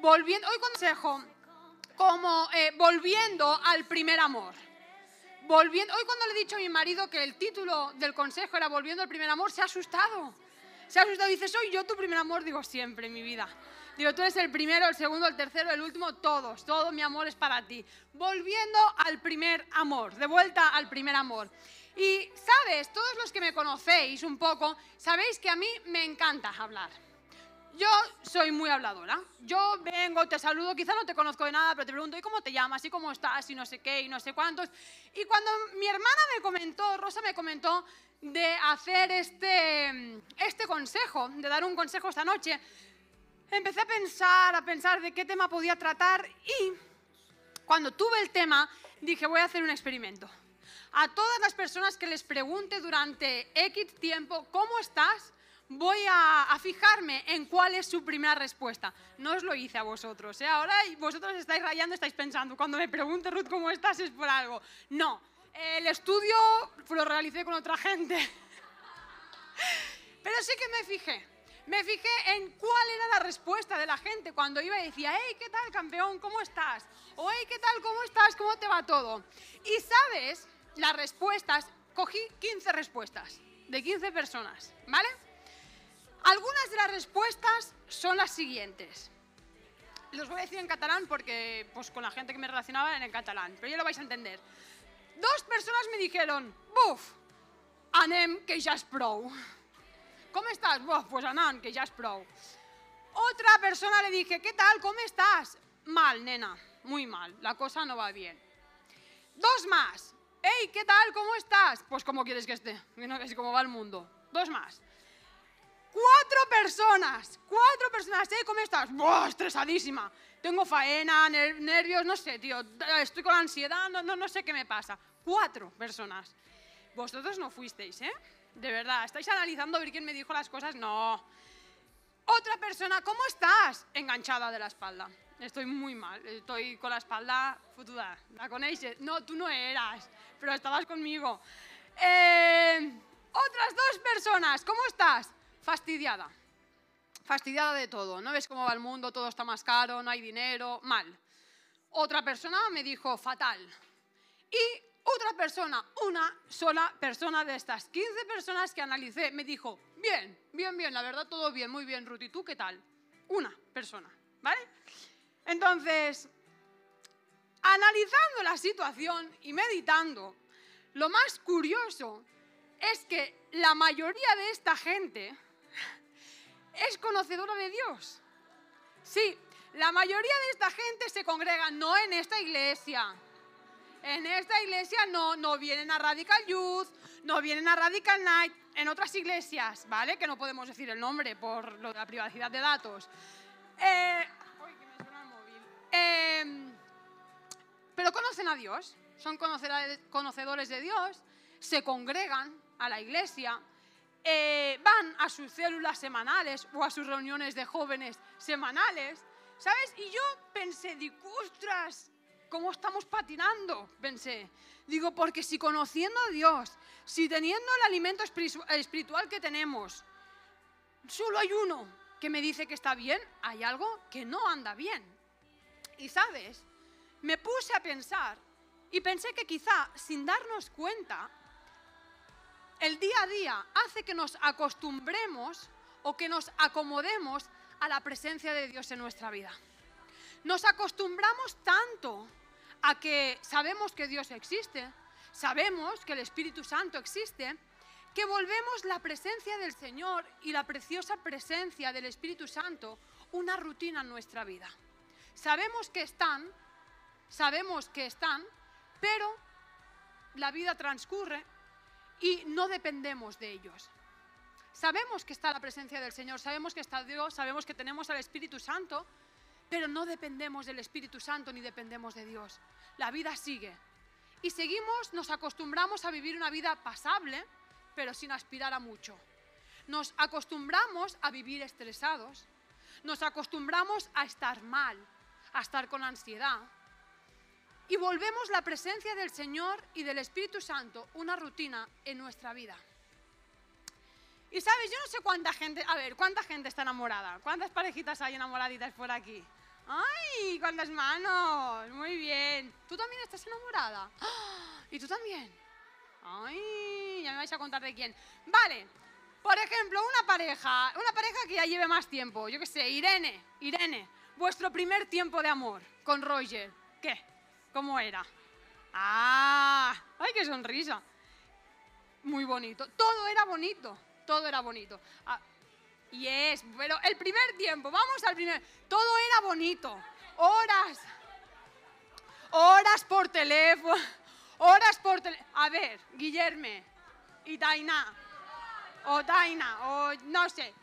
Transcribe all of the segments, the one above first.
volviendo, hoy consejo como eh, volviendo al primer amor. Volviendo, hoy cuando le he dicho a mi marido que el título del consejo era Volviendo al primer amor, se ha asustado. Se ha asustado, dice, soy yo tu primer amor, digo siempre en mi vida. Digo, tú eres el primero, el segundo, el tercero, el último, todos, todo mi amor es para ti. Volviendo al primer amor, de vuelta al primer amor. Y sabes, todos los que me conocéis un poco, sabéis que a mí me encanta hablar. Yo soy muy habladora. Yo vengo, te saludo, quizá no te conozco de nada, pero te pregunto, ¿y cómo te llamas? ¿Y cómo estás? Y no sé qué, y no sé cuántos. Y cuando mi hermana me comentó, Rosa me comentó de hacer este, este consejo, de dar un consejo esta noche, empecé a pensar, a pensar de qué tema podía tratar y cuando tuve el tema dije, voy a hacer un experimento. A todas las personas que les pregunte durante X tiempo, ¿cómo estás? Voy a, fijarme en cuál es su primera respuesta. No os lo hice a vosotros. ¿eh? Ahora vosotros estáis rayando, estáis pensando, cuando me pregunte Ruth cómo estás es por algo. No, el estudio lo realicé con otra gente. Pero sí que me fijé. Me fijé en cuál era la respuesta de la gente cuando iba y decía, hey, ¿qué tal, campeón? ¿Cómo estás? O hey, ¿qué tal? ¿Cómo estás? ¿Cómo te va todo? Y sabes, las respuestas, cogí 15 respuestas de 15 personas, ¿vale? Algunas de las respuestas son las siguientes. Los voy a decir en catalán porque pues, con la gente que me relacionaba era en catalán, pero ya lo vais a entender. Dos personas me dijeron, buf, anem, que ya es pro. ¿Cómo estás? Buf, pues anan, que ya es pro. Otra persona le dije, ¿qué tal? ¿Cómo estás? Mal, nena, muy mal, la cosa no va bien. Dos más. Hey, ¿qué tal? ¿Cómo estás? Pues como quieres que esté, es como va el mundo. Dos más. Cuatro personas, cuatro personas, ¿eh? ¿Cómo estás? ¡Buah, estresadísima! Tengo faena, nervios, no sé, tío, estoy con ansiedad, no, no, no sé qué me pasa. Cuatro personas. Vosotros no fuisteis, ¿eh? De verdad, ¿estáis analizando a ver quién me dijo las cosas? No. Otra persona, ¿cómo estás? Enganchada de la espalda. Estoy muy mal, estoy con la espalda futuda. ¿La conocéis? No, tú no eras, pero estabas conmigo. Eh, otras dos personas, ¿cómo estás? Fastidiada. Fastidiada de todo. No ves cómo va el mundo, todo está más caro, no hay dinero, mal. Otra persona me dijo fatal. Y otra persona, una sola persona de estas 15 personas que analicé, me dijo, bien, bien, bien, la verdad todo bien, muy bien, Ruth. ¿Y tú qué tal? Una persona, ¿vale? Entonces, analizando la situación y meditando, lo más curioso es que la mayoría de esta gente es conocedora de Dios. Sí, la mayoría de esta gente se congrega no en esta iglesia. En esta iglesia no, no vienen a Radical Youth, no vienen a Radical Night, en otras iglesias, ¿vale? Que no podemos decir el nombre por la privacidad de datos. Eh, em, pero conocen a Dios, son conocedores de Dios, se congregan a la iglesia, eh, van a sus células semanales o a sus reuniones de jóvenes semanales, ¿sabes? Y yo pensé, digo, ostras, ¿cómo estamos patinando? Pensé, digo, porque si conociendo a Dios, si teniendo el alimento espiritual que tenemos, solo hay uno que me dice que está bien, hay algo que no anda bien. Y sabes, me puse a pensar y pensé que quizá sin darnos cuenta, el día a día hace que nos acostumbremos o que nos acomodemos a la presencia de Dios en nuestra vida. Nos acostumbramos tanto a que sabemos que Dios existe, sabemos que el Espíritu Santo existe, que volvemos la presencia del Señor y la preciosa presencia del Espíritu Santo una rutina en nuestra vida. Sabemos que están, sabemos que están, pero la vida transcurre y no dependemos de ellos. Sabemos que está la presencia del Señor, sabemos que está Dios, sabemos que tenemos al Espíritu Santo, pero no dependemos del Espíritu Santo ni dependemos de Dios. La vida sigue. Y seguimos, nos acostumbramos a vivir una vida pasable, pero sin aspirar a mucho. Nos acostumbramos a vivir estresados, nos acostumbramos a estar mal, a estar con ansiedad, y volvemos la presencia del Señor y del Espíritu Santo una rutina en nuestra vida. Y sabes, yo no sé cuánta gente, a ver, cuánta gente está enamorada, cuántas parejitas hay enamoraditas por aquí. ¡Ay! ¡Cuántas manos! Muy bien. ¿Tú también estás enamorada? ¡Ah! ¿Y tú también? ¡Ay! Ya me vais a contar de quién. Vale. Por ejemplo, una pareja, una pareja que ya lleve más tiempo. Yo qué sé, Irene, Irene, vuestro primer tiempo de amor con Roger. ¿Qué? ¿Cómo era? ¡Ah! ¡Ay, qué sonrisa! Muy bonito. Todo era bonito. Todo era bonito. Ah, y es, pero el primer tiempo, vamos al primer. Todo era bonito. Horas. Horas por teléfono. Horas por teléfono. A ver, Guillerme y Taina. O Taina, o no sé.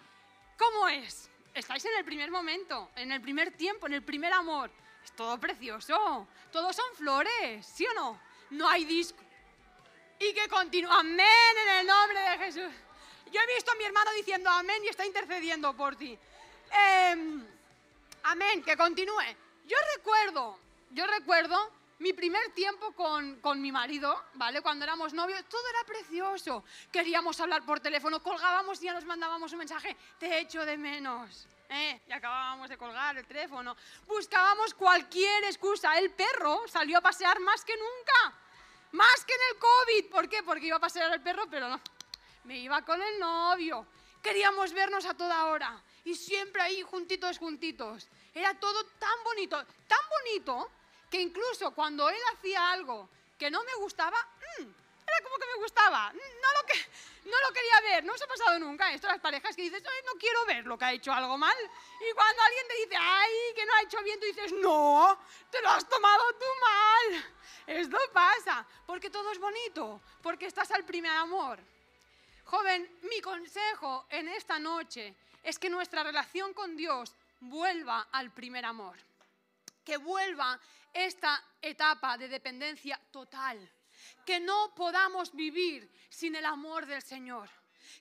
¿Cómo es? Estáis en el primer momento, en el primer tiempo, en el primer amor. Todo precioso. Todos son flores, ¿sí o no? No hay disco. Y que continúa. Amén en el nombre de Jesús. Yo he visto a mi hermano diciendo amén y está intercediendo por ti. Em, amén, que continúe. Yo recuerdo, yo recuerdo mi primer tiempo con, con, mi marido, ¿vale? Cuando éramos novios, todo era precioso. Queríamos hablar por teléfono, colgábamos y ya nos mandábamos un mensaje, te echo de menos. ¿Eh? Y acabábamos de colgar el teléfono. Buscábamos cualquier excusa. El perro salió a pasear más que nunca. Más que en el COVID. ¿Por qué? Porque iba a pasear el perro, pero no me iba con el novio. Queríamos vernos a toda hora y siempre ahí juntitos, juntitos. Era todo tan bonito, tan bonito, que incluso cuando él hacía algo que no me gustaba, gustaba. No lo, quería ver, no se ha pasado nunca esto las parejas que dices, no quiero ver lo que ha hecho algo mal. Y cuando alguien te dice, ay, que no ha hecho bien, tú dices, no, te lo has tomado tú mal. Esto pasa, porque todo es bonito, porque estás al primer amor. Joven, mi consejo en esta noche es que nuestra relación con Dios vuelva al primer amor, que vuelva esta etapa de dependencia total, que no podamos vivir sin el amor del Señor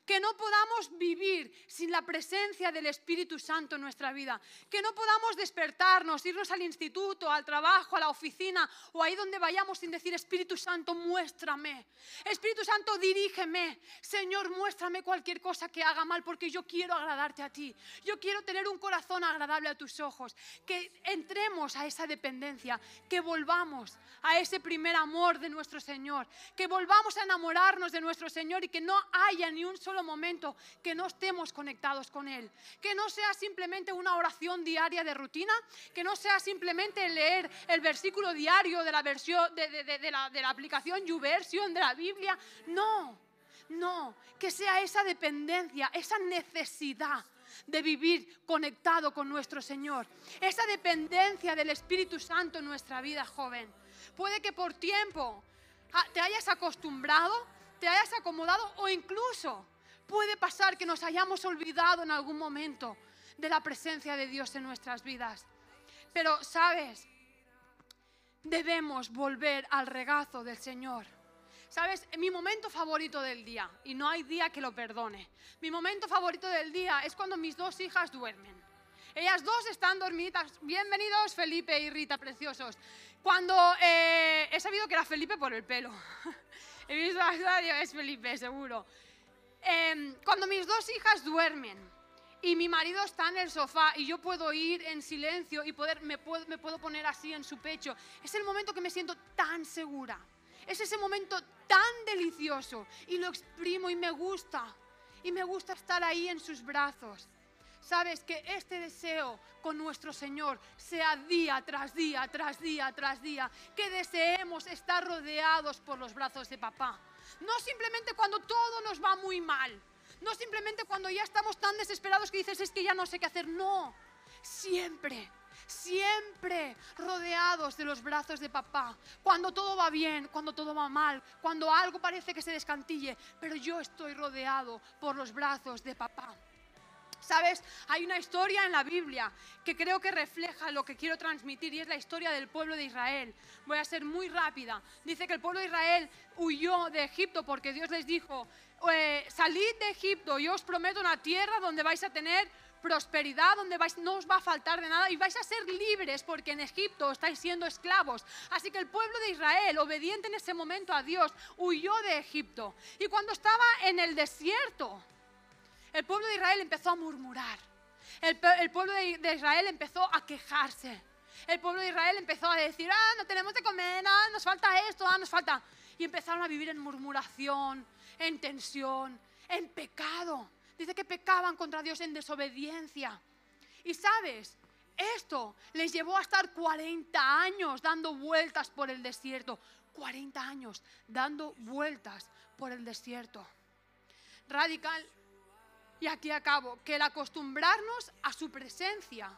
que no podamos vivir sin la presencia del Espíritu Santo en nuestra vida, que no podamos despertarnos, irnos al instituto, al trabajo, a la oficina o ahí donde vayamos sin decir Espíritu Santo, muéstrame, Espíritu Santo, dirígeme, Señor, muéstrame cualquier cosa que haga mal porque yo quiero agradarte a ti, yo quiero tener un corazón agradable a tus ojos, que entremos a esa dependencia, que volvamos a ese primer amor de nuestro Señor, que volvamos a enamorarnos de nuestro Señor y que no haya ni un solo momento que no estemos conectados con Él. Que no sea simplemente una oración diaria de rutina, que no sea simplemente leer el versículo diario de la, versión, de, la, de la aplicación YouVersion de la Biblia. No, no, que sea esa dependencia, esa necesidad de vivir conectado con nuestro Señor. Esa dependencia del Espíritu Santo en nuestra vida, joven. Puede que por tiempo ah, te hayas acostumbrado te hayas acomodado o incluso puede pasar que nos hayamos olvidado en algún momento de la presencia de Dios en nuestras vidas. Pero, ¿sabes? Debemos volver al regazo del Señor. ¿Sabes? Mi momento favorito del día, y no hay día que lo perdone, mi momento favorito del día es cuando mis dos hijas duermen. Ellas dos están dormidas. Bienvenidos Felipe y Rita, preciosos. Cuando eh, he sabido que era Felipe por el pelo. He visto a es Felipe, seguro. Em, cuando mis dos hijas duermen y mi marido está en el sofá y yo puedo ir en silencio y poder, me, puedo, me puedo poner así en su pecho, es el momento que me siento tan segura. Es ese momento tan delicioso y lo exprimo y me gusta. Y me gusta estar ahí en sus brazos. Sabes que este deseo con nuestro Señor sea día tras día, tras día, tras día, que deseemos estar rodeados por los brazos de papá. No simplemente cuando todo nos va muy mal, no simplemente cuando ya estamos tan desesperados que dices es que ya no sé qué hacer, no, siempre, siempre rodeados de los brazos de papá, cuando todo va bien, cuando todo va mal, cuando algo parece que se descantille, pero yo estoy rodeado por los brazos de papá. ¿Sabes? Hay una historia en la Biblia que creo que refleja lo que quiero transmitir y es la historia del pueblo de Israel. Voy a ser muy rápida. Dice que el pueblo de Israel huyó de Egipto porque Dios les dijo, eh, salid de Egipto, yo os prometo una tierra donde vais a tener prosperidad, donde no os va a faltar de nada y vais a ser libres porque en Egipto estáis siendo esclavos. Así que el pueblo de Israel, obediente en ese momento a Dios, huyó de Egipto. Y cuando estaba en el desierto, el pueblo de Israel empezó a murmurar. El, pueblo de, de Israel empezó a quejarse. El pueblo de Israel empezó a decir, ah, no tenemos de comer, ah, nos falta esto, ah, nos falta. Y empezaron a vivir en murmuración, en tensión, en pecado. Dice que pecaban contra Dios en desobediencia. Y sabes, esto les llevó a estar 40 años dando vueltas por el desierto. 40 años dando vueltas por el desierto. Radical, y aquí acabo, que el acostumbrarnos a su presencia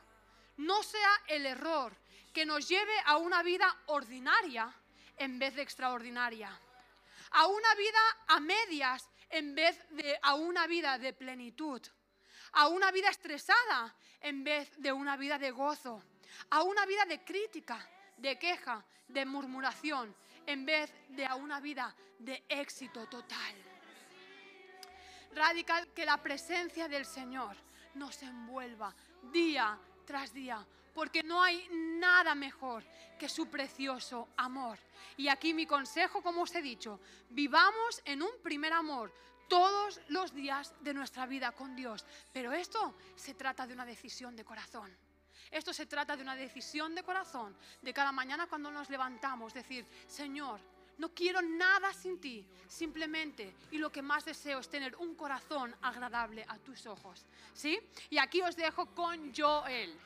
no sea el error que nos lleve a una vida ordinaria en vez de extraordinaria. A una vida a medias en vez de a una vida de plenitud. A una vida estresada en vez de una vida de gozo. A una vida de crítica, de queja, de murmuración, en vez de a una vida de éxito total. Radical, que la presencia del Señor nos envuelva día tras día, porque no hay nada mejor que su precioso amor. Y aquí mi consejo, como os he dicho, vivamos en un primer amor todos los días de nuestra vida con Dios. Pero esto se trata de una decisión de corazón. Esto se trata de una decisión de corazón, de cada mañana cuando nos levantamos, decir, Señor, no quiero nada sin ti, simplemente, y lo que más deseo es tener un corazón agradable a tus ojos. ¿Sí? Y aquí os dejo con Joel.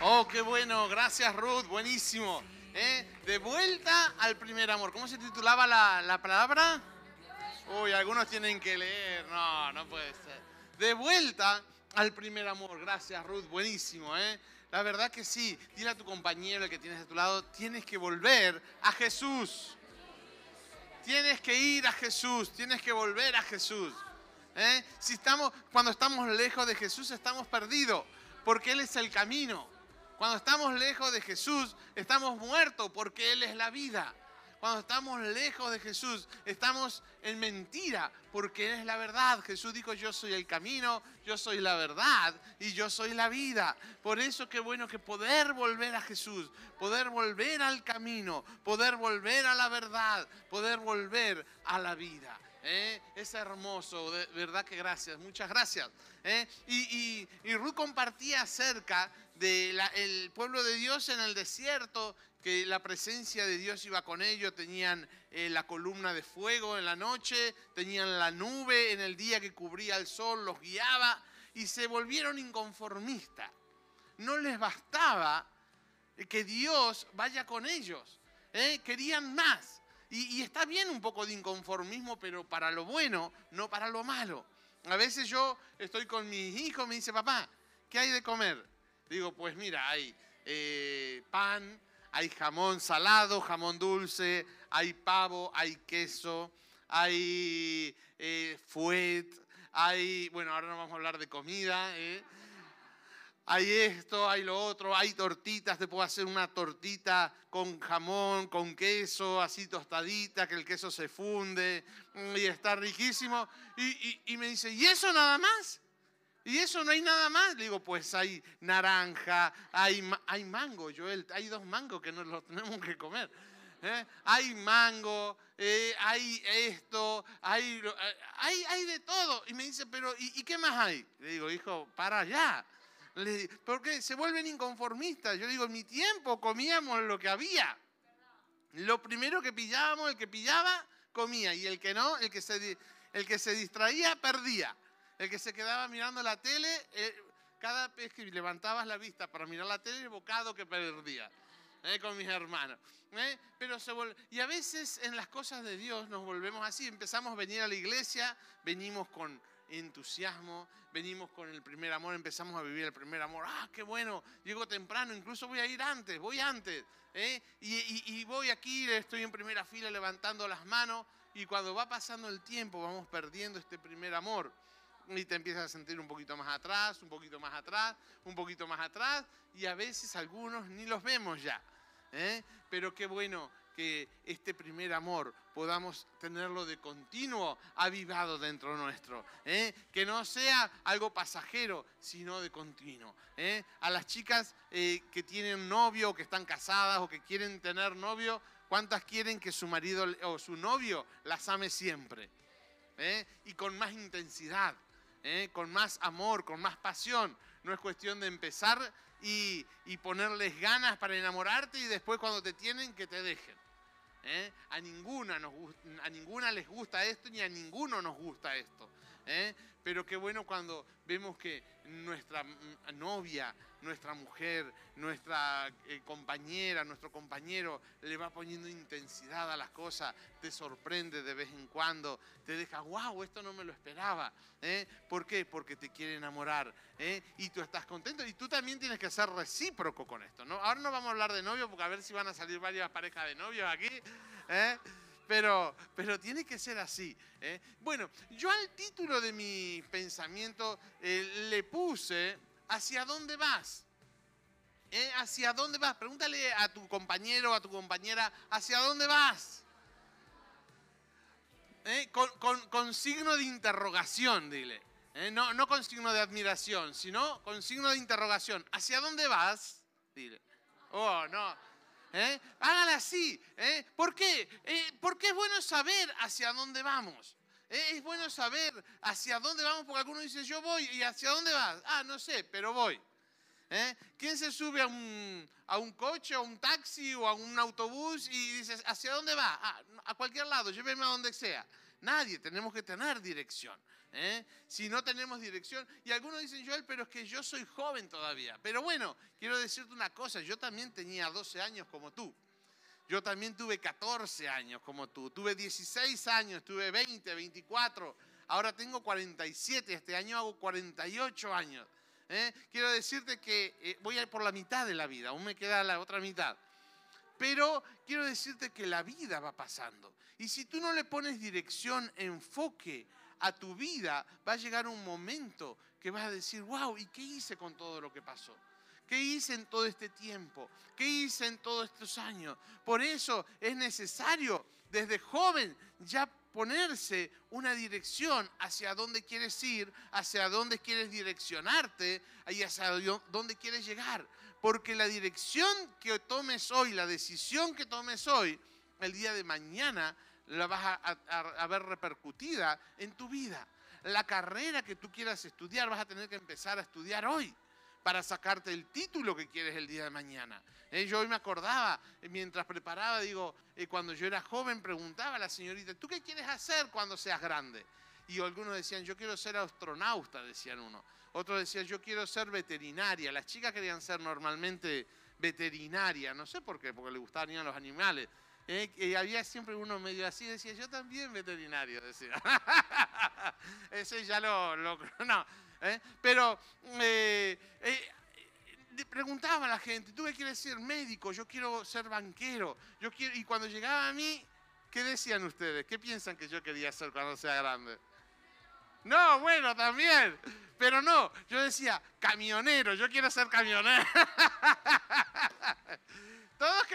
Oh, qué bueno, gracias Ruth, buenísimo. ¿Eh? De vuelta al primer amor. ¿Cómo se titulaba la, la palabra? Uy, algunos tienen que leer. No, no puede ser. De vuelta al primer amor. Gracias Ruth, buenísimo. ¿eh? La verdad que sí. Dile a tu compañero, el que tienes a tu lado, tienes que volver a Jesús. Tienes que ir a Jesús, tienes que volver a Jesús. ¿eh? Si estamos, cuando estamos lejos de Jesús estamos perdidos, porque Él es el camino. Cuando estamos lejos de Jesús estamos muertos, porque Él es la vida. Cuando estamos lejos de Jesús estamos en mentira, porque Él es la verdad. Jesús dijo, yo soy el camino, yo soy la verdad y yo soy la vida. Por eso qué bueno que poder volver a Jesús, poder volver al camino, poder volver a la verdad, poder volver a la vida. ¿eh? Es hermoso, de verdad que gracias, muchas gracias. ¿eh? Y, y- y Ruth compartía acerca del pueblo de Dios en el desierto, que la presencia de Dios iba con ellos, tenían eh, la columna de fuego en la noche, tenían la nube en el día que cubría el sol, los guiaba y se volvieron inconformistas. No les bastaba que Dios vaya con ellos. ¿eh? Querían más. Y, y está bien un poco de inconformismo, pero para lo bueno, no para lo malo. A veces yo estoy con mis hijos, me dice, papá, ¿qué hay de comer? Digo, pues mira, hay eh, pan, hay jamón salado, jamón dulce, hay pavo, hay queso, hay eh, fuet, hay, bueno, ahora no vamos a hablar de comida, ¿eh? hay esto, hay lo otro, hay tortitas, te puedo hacer una tortita con jamón, con queso, así tostadita, que el queso se funde mm, y está riquísimo. Y, me dice, ¿y eso nada más? ¿Y eso no hay nada más? Le digo, pues hay naranja, hay, hay mango, Joel, hay dos mangos que nos los tenemos que comer. ¿eh? Hay mango, eh, hay esto, hay, eh, hay, hay de todo. Y me dice, pero ¿y, y qué más hay? Le digo, hijo, para allá. Le porque se vuelven inconformistas. Yo digo, en mi tiempo comíamos lo que había. Lo primero que pillábamos, el que pillaba, comía. Y el que no, el que se, el que se distraía, perdía. El que se quedaba mirando la tele, eh, cada vez que levantabas la vista para mirar la tele, el bocado que perdía. eh, con mis hermanos. eh, Pero se y a veces en las cosas de Dios nos volvemos así. Empezamos a venir a la iglesia, venimos con entusiasmo, venimos con el primer amor, empezamos a vivir el primer amor. Ah, qué bueno, llego temprano, incluso voy a ir antes, voy antes. ¿eh? Y, y- y voy aquí, estoy en primera fila levantando las manos y cuando va pasando el tiempo vamos perdiendo este primer amor. Y te empiezas a sentir un poquito más atrás, un poquito más atrás, un poquito más atrás y a veces algunos ni los vemos ya. ¿eh? Pero qué bueno que este primer amor podamos tenerlo de continuo avivado dentro nuestro. ¿eh? Que no sea algo pasajero, sino de continuo. ¿eh? A las chicas eh, que tienen novio, que están casadas o que quieren tener novio, ¿cuántas quieren que su marido o su novio las ame siempre? ¿eh? Y con más intensidad. ¿Eh? con más amor, con más pasión. No es cuestión de empezar y, y ponerles ganas para enamorarte y después cuando te tienen que te dejen. ¿eh? A, ninguna a ninguna les gusta esto ni a ninguno nos gusta esto. ¿Eh? Pero qué bueno cuando vemos que nuestra novia, nuestra mujer, nuestra eh, compañera, nuestro compañero le va poniendo intensidad a las cosas, te sorprende de vez en cuando, te deja, wow, esto no me lo esperaba. ¿eh? ¿Por qué? Porque te quiere enamorar ¿eh? y tú estás contento y tú también tienes que ser recíproco con esto. ¿no? Ahora no vamos a hablar de novio porque a ver si van a salir varias parejas de novios aquí. Pero, pero, tiene que ser así. Bueno, yo al título de mi pensamiento le puse ¿hacia dónde vas? ¿Eh? ¿Hacia dónde vas? Pregúntale a tu compañero o a tu compañera, ¿hacia dónde vas? ¿Eh? Con, signo de interrogación, dile. ¿Eh? No, no con signo de admiración, sino con signo de interrogación. ¿Hacia dónde vas? Dile. Oh, no. ¿Eh? Hágala así. ¿Por qué? Porque es bueno saber hacia dónde vamos. Es bueno saber hacia dónde vamos, porque algunos dicen, yo voy, ¿y hacia dónde vas? Ah, no sé, pero voy. ¿Eh? ¿Quién se sube a un, a un coche, a un taxi o a un autobús y dice, ¿hacia dónde va? Ah, a cualquier lado, lléveme a donde sea. Nadie, tenemos que tener dirección. ¿eh? Si no tenemos dirección, y algunos dicen, Joel, pero es que yo soy joven todavía. Pero bueno, quiero decirte una cosa, yo también tenía 12 años como tú. Yo también tuve 14 años como tú, tuve 16 años, tuve 20, 24, ahora tengo 47, este año hago 48 años. ¿eh? Quiero decirte que eh, voy a ir por la mitad de la vida, aún me queda la otra mitad. Pero quiero decirte que la vida va pasando. Y si tú no le pones dirección, enfoque a tu vida, va a llegar un momento que vas a decir, wow, ¿y qué hice con todo lo que pasó? ¿Qué hice en todo este tiempo? ¿Qué hice en todos estos años? Por eso es necesario desde joven ya ponerse una dirección hacia dónde quieres ir, hacia dónde quieres direccionarte y hacia dónde quieres llegar. Porque la dirección que tomes hoy, la decisión que tomes hoy, el día de mañana la vas a, ver repercutida en tu vida. La carrera que tú quieras estudiar vas a tener que empezar a estudiar hoy para sacarte el título que quieres el día de mañana. Eh, yo hoy me acordaba, eh, mientras preparaba, digo, eh, cuando yo era joven preguntaba a la señorita, ¿tú qué quieres hacer cuando seas grande? Y algunos decían, yo quiero ser astronauta, decían uno. Otros decían, yo quiero ser veterinaria. Las chicas querían ser normalmente veterinaria, no sé por qué, porque le gustaban los animales. y había siempre uno medio así, decía, yo también veterinario, decía. Ese ya lo, lo no, ¿eh? Pero eh, eh, preguntaba a la gente, ¿tú qué quieres ser médico? Yo quiero ser banquero. Yo quiero... Y cuando llegaba a mí, ¿qué decían ustedes? ¿Qué piensan que yo quería ser cuando sea grande? No, bueno, también. Pero no, yo decía, camionero, yo quiero ser camionero.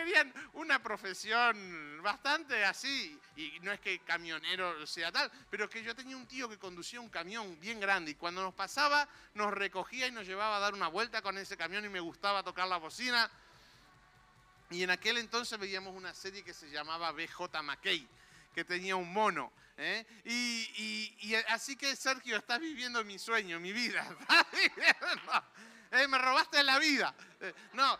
Querían una profesión bastante así, y no es que camionero sea tal, pero que yo tenía un tío que conducía un camión bien grande y cuando nos pasaba nos recogía y nos llevaba a dar una vuelta con ese camión y me gustaba tocar la bocina. Y en aquel entonces veíamos una serie que se llamaba BJ McKay, que tenía un mono. ¿eh? Y, así que Sergio, estás viviendo mi sueño, mi vida. ¿Eh? Me robaste la vida. Eh, no,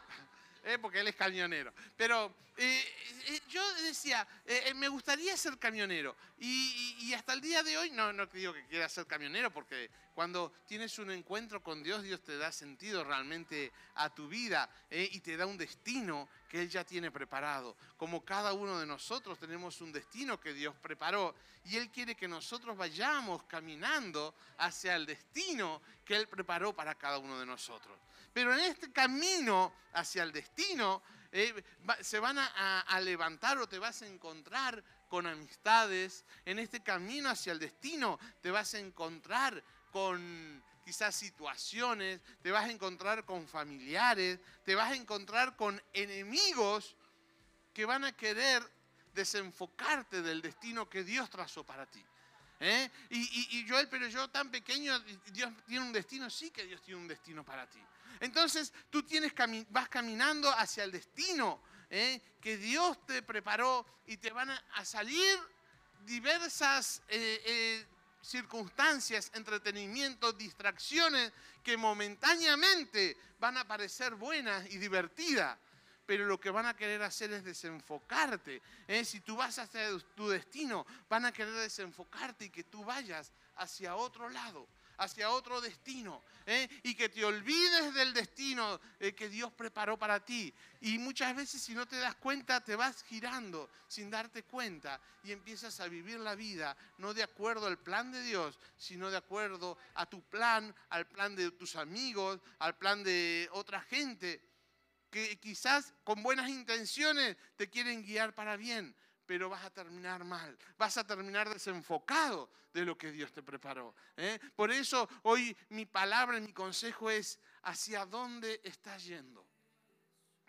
eh, porque él es camionero. Pero eh, eh, yo decía, me gustaría ser camionero. Y, hasta el día de hoy, no, no digo que quiera ser camionero, porque cuando tienes un encuentro con Dios, Dios te da sentido realmente a tu vida y te da un destino que Él ya tiene preparado. Como cada uno de nosotros tenemos un destino que Dios preparó y Él quiere que nosotros vayamos caminando hacia el destino que Él preparó para cada uno de nosotros. Pero en este camino hacia el destino, eh, se van a, levantar o te vas a encontrar con amistades. En este camino hacia el destino te vas a encontrar con quizás situaciones, te vas a encontrar con familiares, te vas a encontrar con enemigos que van a querer desenfocarte del destino que Dios trazó para ti. ¿Eh? Y, y, y Joel, pero yo tan pequeño, Dios tiene un destino, sí que Dios tiene un destino para ti. Entonces tú tienes, vas caminando hacia el destino ¿eh? que Dios te preparó y te van a salir diversas eh, eh, circunstancias, entretenimientos, distracciones que momentáneamente van a parecer buenas y divertidas, pero lo que van a querer hacer es desenfocarte. Si tú vas hacia tu destino, van a querer desenfocarte y que tú vayas hacia otro lado hacia otro destino ¿eh? y que te olvides del destino eh, que Dios preparó para ti. Y muchas veces si no te das cuenta te vas girando sin darte cuenta y empiezas a vivir la vida no de acuerdo al plan de Dios, sino de acuerdo a tu plan, al plan de tus amigos, al plan de otra gente que quizás con buenas intenciones te quieren guiar para bien, pero vas a terminar mal, vas a terminar desenfocado de lo que Dios te preparó. ¿eh? Por eso hoy mi palabra mi consejo es hacia dónde estás yendo.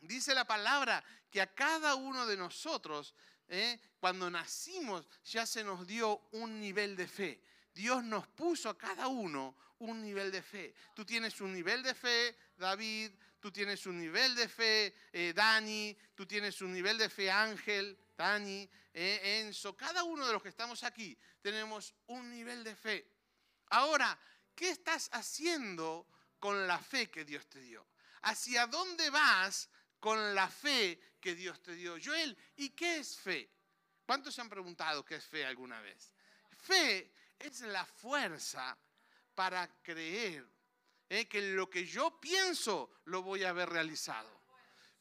Dice la palabra que a cada uno de nosotros, ¿eh? cuando nacimos, ya se nos dio un nivel de fe. Dios nos puso a cada uno un nivel de fe. Tú tienes un nivel de fe, David, tú tienes un nivel de fe, eh, Dani, tú tienes un nivel de fe, Ángel, Dani, eh, Enzo, cada uno de los que estamos aquí tenemos un nivel de fe. Ahora, ¿qué estás haciendo con la fe que Dios te dio? ¿Hacia dónde vas con la fe que Dios te dio? Joel, ¿y qué es fe? ¿Cuántos se han preguntado qué es fe alguna vez? Fe es la fuerza para creer eh, que lo que yo pienso lo voy a ver realizado.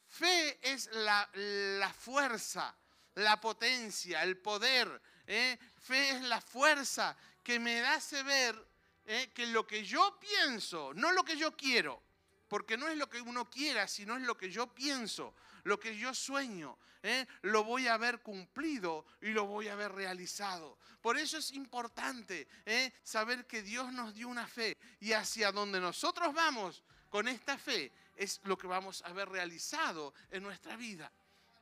Fe es la fuerza la potencia, el poder. ¿eh? Fe es la fuerza que me hace ver ¿eh? que lo que yo pienso, no lo que yo quiero, porque no es lo que uno quiera, sino es lo que yo pienso, lo que yo sueño, ¿eh? lo voy a ver cumplido y lo voy a ver realizado. Por eso es importante saber que Dios nos dio una fe y hacia donde nosotros vamos con esta fe es lo que vamos a ver realizado en nuestra vida.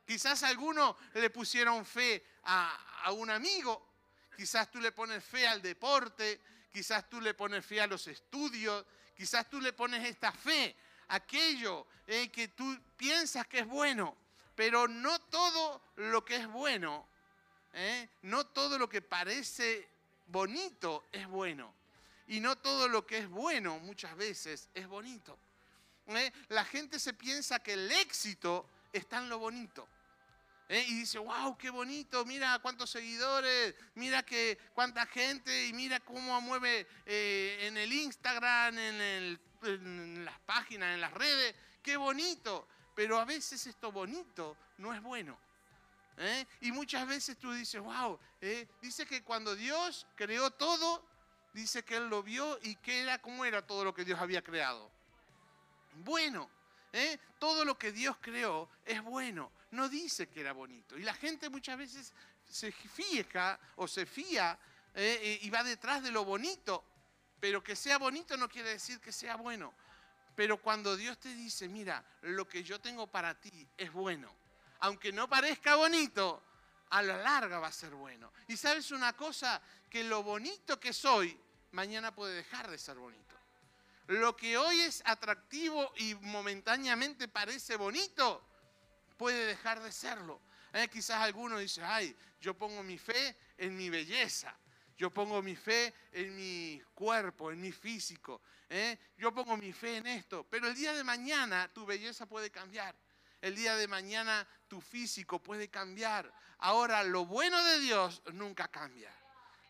Quizás algunos le pusieron fe a, un amigo, quizás tú le pones fe al deporte, quizás tú le pones fe a los estudios, quizás tú le pones esta fe, aquello eh, que tú piensas que es bueno, pero no todo lo que es bueno, eh, no todo lo que parece bonito es bueno. Y no todo lo que es bueno muchas veces es bonito. Eh, la gente se piensa que el éxito está en lo bonito. ¿eh? Y dice, wow, qué bonito, mira cuántos seguidores, mira que, cuánta gente y mira cómo mueve eh, en el Instagram, en, las páginas, en las redes, qué bonito. Pero a veces esto bonito no es bueno. ¿eh? Y muchas veces tú dices, wow, dice que cuando Dios creó todo, dice que Él lo vio y que era, ¿cómo era todo lo que Dios había creado? Bueno. ¿Eh? Todo lo que Dios creó es bueno. No dice que era bonito. Y la gente muchas veces se fija o se fía ¿eh? y va detrás de lo bonito. Pero que sea bonito no quiere decir que sea bueno. Pero cuando Dios te dice, mira, lo que yo tengo para ti es bueno. Aunque no parezca bonito, a la larga va a ser bueno. Y sabes una cosa, que lo bonito que soy, mañana puede dejar de ser bonito. Lo que hoy es atractivo y momentáneamente parece bonito, puede dejar de serlo. Eh, quizás alguno dice, ay, yo pongo mi fe en mi belleza, yo pongo mi fe en mi cuerpo, en mi físico, eh, yo pongo mi fe en esto, pero el día de mañana tu belleza puede cambiar. El día de mañana tu físico puede cambiar. Ahora, lo bueno de Dios nunca cambia.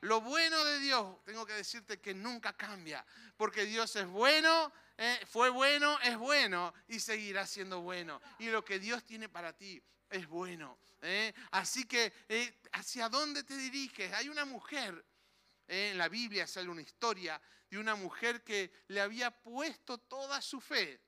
Lo bueno de Dios, tengo que decirte que nunca cambia, porque Dios es bueno, eh, fue bueno, es bueno y seguirá siendo bueno. Y lo que Dios tiene para ti es bueno. Eh. Así que, eh, ¿hacia dónde te diriges? Hay una mujer, en la Biblia sale una historia de una mujer que le había puesto toda su fe.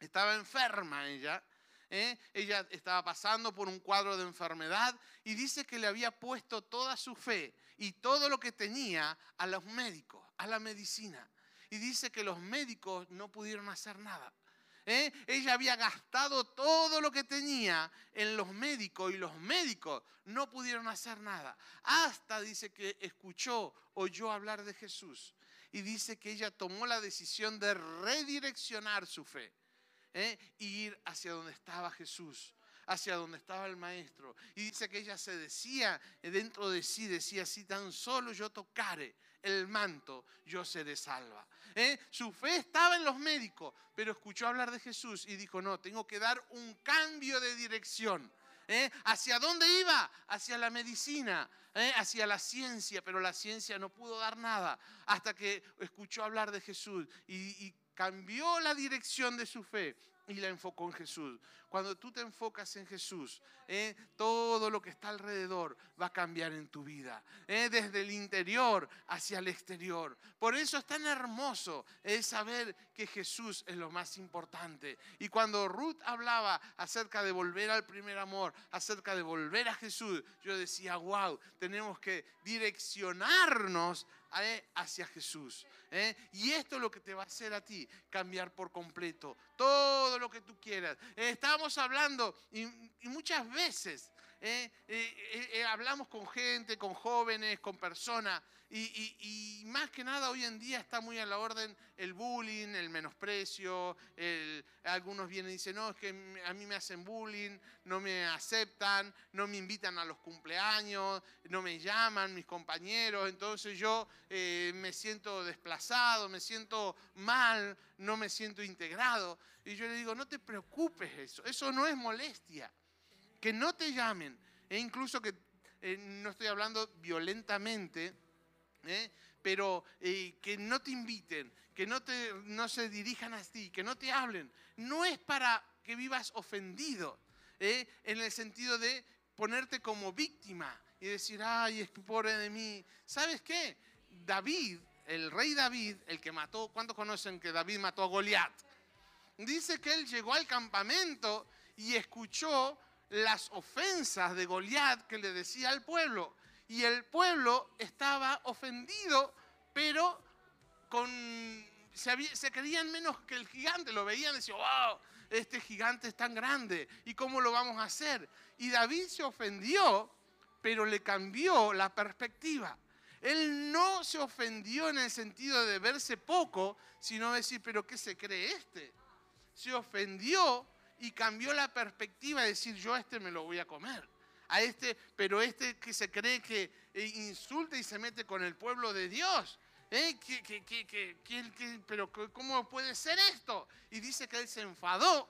Estaba enferma ella ella estaba pasando por un cuadro de enfermedad y dice que le había puesto toda su fe y todo lo que tenía a los médicos, a la medicina. Y dice que los médicos no pudieron hacer nada. ¿eh? Ella había gastado todo lo que tenía en los médicos y los médicos no pudieron hacer nada. Hasta dice que escuchó, oyó hablar de Jesús. Y dice que ella tomó la decisión de redireccionar su fe. ¿eh? ir hacia donde estaba Jesús. Hacia donde estaba el maestro. Y dice que ella se decía dentro de sí, decía, si tan solo yo tocare el manto, yo seré salva. ¿Eh? Su fe estaba en los médicos, pero escuchó hablar de Jesús y dijo, no, tengo que dar un cambio de dirección. ¿Eh? ¿Hacia dónde iba? Hacia la medicina, ¿eh? hacia la ciencia, pero la ciencia no pudo dar nada hasta que escuchó hablar de Jesús y cambió la dirección de su fe y la enfocó en Jesús. Cuando tú te enfocas en Jesús, eh, todo lo que está alrededor va a cambiar en tu vida, eh, desde el interior hacia el exterior. Por eso es tan hermoso es saber que Jesús es lo más importante. Y cuando Ruth hablaba acerca de volver al primer amor, acerca de volver a Jesús, yo decía, wow, tenemos que direccionarnos eh, hacia Jesús. ¿eh? Y esto es lo que te va a hacer a ti cambiar por completo todo lo que tú quieras. Eh, estábamos hablando y, muchas veces hablamos con gente, con jóvenes, con personas y, más que nada hoy en día está muy a la orden el bullying, el menosprecio. algunos vienen y dicen, no, es que a mí me hacen bullying, no me aceptan, no me invitan a los cumpleaños, no me llaman mis compañeros, entonces yo eh, me siento desplazado, me siento mal, no me siento integrado. Y yo le digo, no te preocupes eso, eso no es molestia. Que no te llamen, e incluso que eh, no estoy hablando violentamente, ¿eh? pero eh, que no te inviten, que no, te, no se dirijan a ti, que no te hablen, no es para que vivas ofendido, en el sentido de ponerte como víctima y decir, ay, es pobre de mí. ¿Sabes qué? David, el rey David, el que mató, ¿cuántos conocen que David mató a Goliat? Dice que él llegó al campamento y escuchó las ofensas de Goliat que le decía al pueblo y el pueblo estaba ofendido, pero con, se, creían menos que el gigante, lo veían y decían, wow, este gigante es tan grande, ¿y cómo lo vamos a hacer? Y David se ofendió, pero le cambió la perspectiva. Él no se ofendió en el sentido de verse poco, sino decir, pero ¿qué se cree este? Se ofendió y cambió la perspectiva de decir, yo a este me lo voy a comer a este, pero este que se cree que eh, insulta y se mete con el pueblo de Dios. ¿Eh? pero ¿cómo puede ser esto? Y dice que él se enfadó,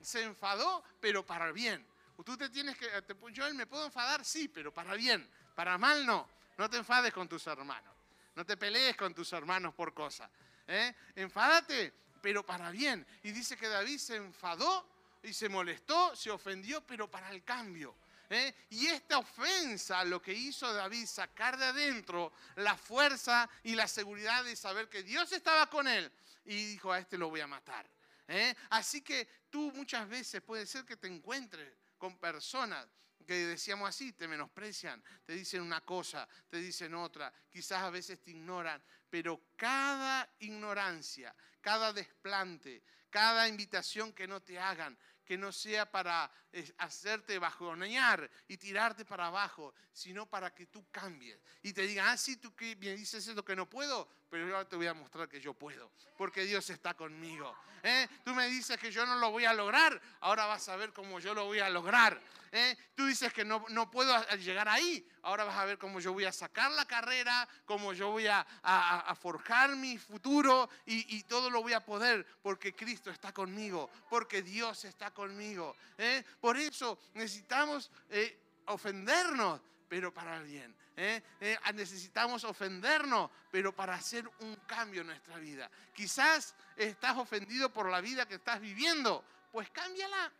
se enfadó, pero para bien. Tú te tienes que, yo él me puedo enfadar, sí, pero para bien, para mal no. No te enfades con tus hermanos, no te pelees con tus hermanos por cosas. ¿eh? Enfádate, pero para bien. Y dice que David se enfadó y se molestó, se ofendió, pero para el cambio. ¿eh? Y esta ofensa lo que hizo David, sacar de adentro la fuerza y la seguridad de saber que Dios estaba con él. Y dijo, a este lo voy a matar. ¿eh? Así que tú muchas veces puede ser que te encuentres con personas que decíamos así, te menosprecian, te dicen una cosa, te dicen otra, quizás a veces te ignoran, pero cada ignorancia, cada desplante, cada invitación que no te hagan, que no sea para hacerte bajonear y tirarte para abajo, sino para que tú cambies y te digan, ah, sí, tú que me dices lo que no puedo, pero yo te voy a mostrar que yo puedo, porque Dios está conmigo. ¿eh? Tú me dices que yo no lo voy a lograr, ahora vas a ver cómo yo lo voy a lograr. ¿eh? Tú dices que no, no puedo llegar ahí, ahora vas a ver cómo yo voy a sacar la carrera, cómo yo voy a, a, forjar mi futuro y, y, todo lo voy a poder porque Cristo está conmigo, porque Dios está conmigo. ¿eh? Por eso necesitamos eh, ofendernos, pero para bien. ¿eh? necesitamos ofendernos, pero para hacer un cambio en nuestra vida. Quizás estás ofendido por la vida que estás viviendo, pues cámbiala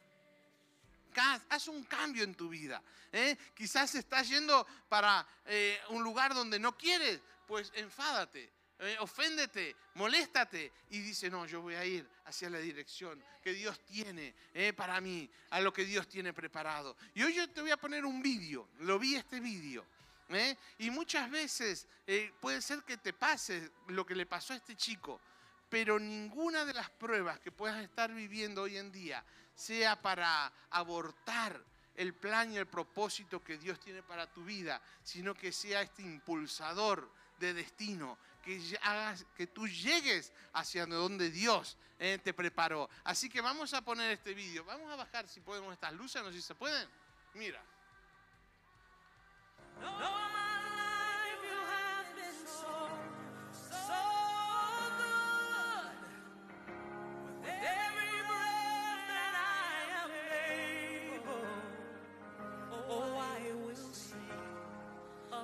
haz un cambio en tu vida. ¿eh? Quizás estás yendo para eh, un lugar donde no quieres, pues enfádate, eh, oféndete, moléstate y dice, no, yo voy a ir hacia la dirección que Dios tiene para mí, a lo que Dios tiene preparado. Y hoy yo te voy a poner un vídeo, lo vi este vídeo. Y muchas veces puede ser que te pase lo que le pasó a este chico, pero ninguna de las pruebas que puedas estar viviendo hoy en día sea para abortar el plan y el propósito que Dios tiene para tu vida, sino que sea este impulsador de destino que, hagas, que tú llegues hacia donde Dios eh, te preparó. Así que vamos a poner este vídeo. Vamos a bajar si podemos estas luces, no si se pueden. Mira. All my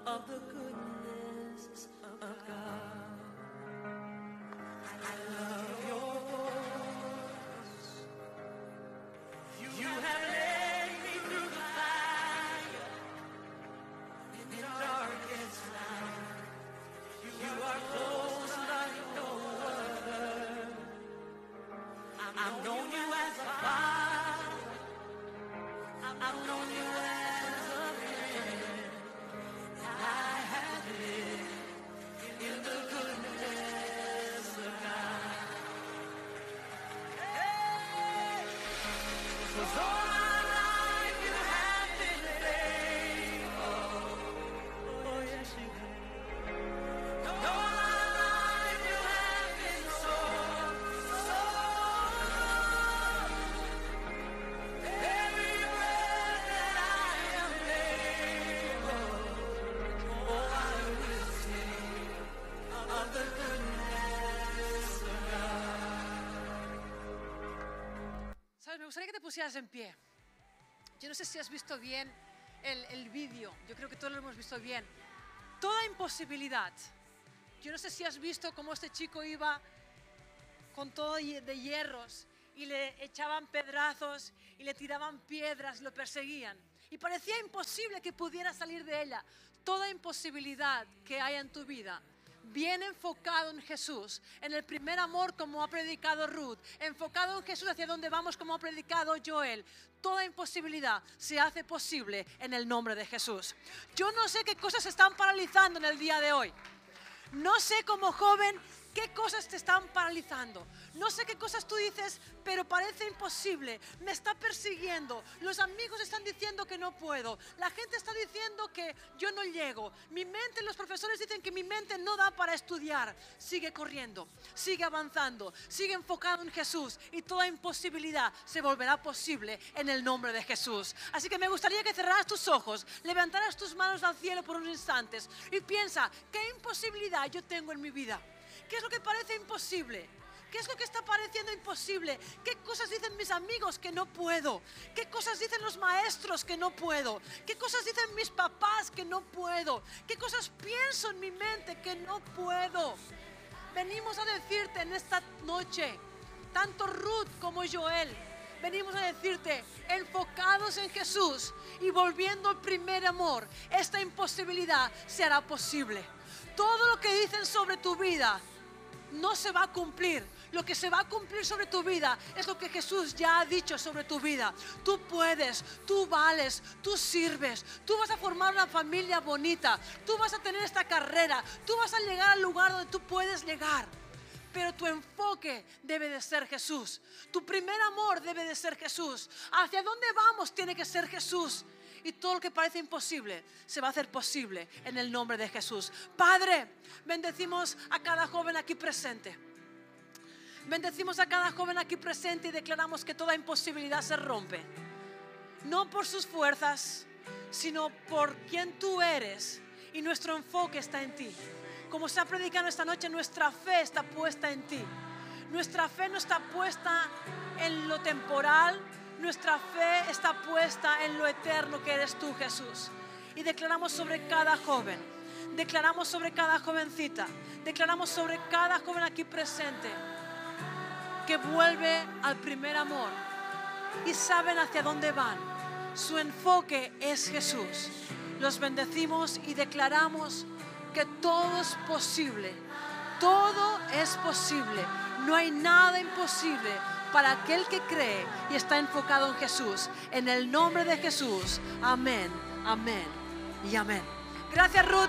life you pusieras en pie. Yo no sé si has visto bien el, el vídeo. Yo creo que todos lo hemos visto bien. Toda imposibilidad. Yo no sé si has visto cómo este chico iba con todo de hierros y le echaban pedrazos y le tiraban piedras, lo perseguían. Y parecía imposible que pudiera salir de ella. Toda imposibilidad que haya en tu vida, bien enfocado en Jesús, en el primer amor como ha predicado Ruth, enfocado en Jesús hacia donde vamos como ha predicado Joel. Toda imposibilidad se hace posible en el nombre de Jesús. Yo no sé qué cosas están paralizando en el día de hoy. No sé como joven qué cosas te están paralizando. No sé qué cosas tú dices, pero parece imposible. Me está persiguiendo. Los amigos están diciendo que no puedo. La gente está diciendo que yo no llego. Mi mente, los profesores dicen que mi mente no da para estudiar. Sigue corriendo, sigue avanzando, sigue enfocado en Jesús y toda imposibilidad se volverá posible en el nombre de Jesús. Así que me gustaría que cerraras tus ojos, levantaras tus manos al cielo por unos instantes y piensa, ¿qué imposibilidad yo tengo en mi vida? ¿Qué es lo que parece imposible? ¿Qué es lo que está pareciendo imposible? ¿Qué cosas dicen mis amigos que no puedo? ¿Qué cosas dicen los maestros que no puedo? ¿Qué cosas dicen mis papás que no puedo? ¿Qué cosas pienso en mi mente que no puedo? Venimos a decirte en esta noche, tanto Ruth como Joel, venimos a decirte, enfocados en Jesús y volviendo al primer amor, esta imposibilidad se hará posible. Todo lo que dicen sobre tu vida no se va a cumplir. Lo que se va a cumplir sobre tu vida es lo que Jesús ya ha dicho sobre tu vida. Tú puedes, tú vales, tú sirves, tú vas a formar una familia bonita, tú vas a tener esta carrera, tú vas a llegar al lugar donde tú puedes llegar. Pero tu enfoque debe de ser Jesús. Tu primer amor debe de ser Jesús. Hacia dónde vamos tiene que ser Jesús. Y todo lo que parece imposible se va a hacer posible en el nombre de Jesús. Padre, bendecimos a cada joven aquí presente. Bendecimos a cada joven aquí presente y declaramos que toda imposibilidad se rompe. No por sus fuerzas, sino por quien tú eres. Y nuestro enfoque está en ti. Como se ha predicado esta noche, nuestra fe está puesta en ti. Nuestra fe no está puesta en lo temporal, nuestra fe está puesta en lo eterno que eres tú, Jesús. Y declaramos sobre cada joven, declaramos sobre cada jovencita, declaramos sobre cada joven aquí presente que vuelve al primer amor y saben hacia dónde van. Su enfoque es Jesús. Los bendecimos y declaramos que todo es posible. Todo es posible. No hay nada imposible para aquel que cree y está enfocado en Jesús. En el nombre de Jesús. Amén, amén y amén. Gracias Ruth.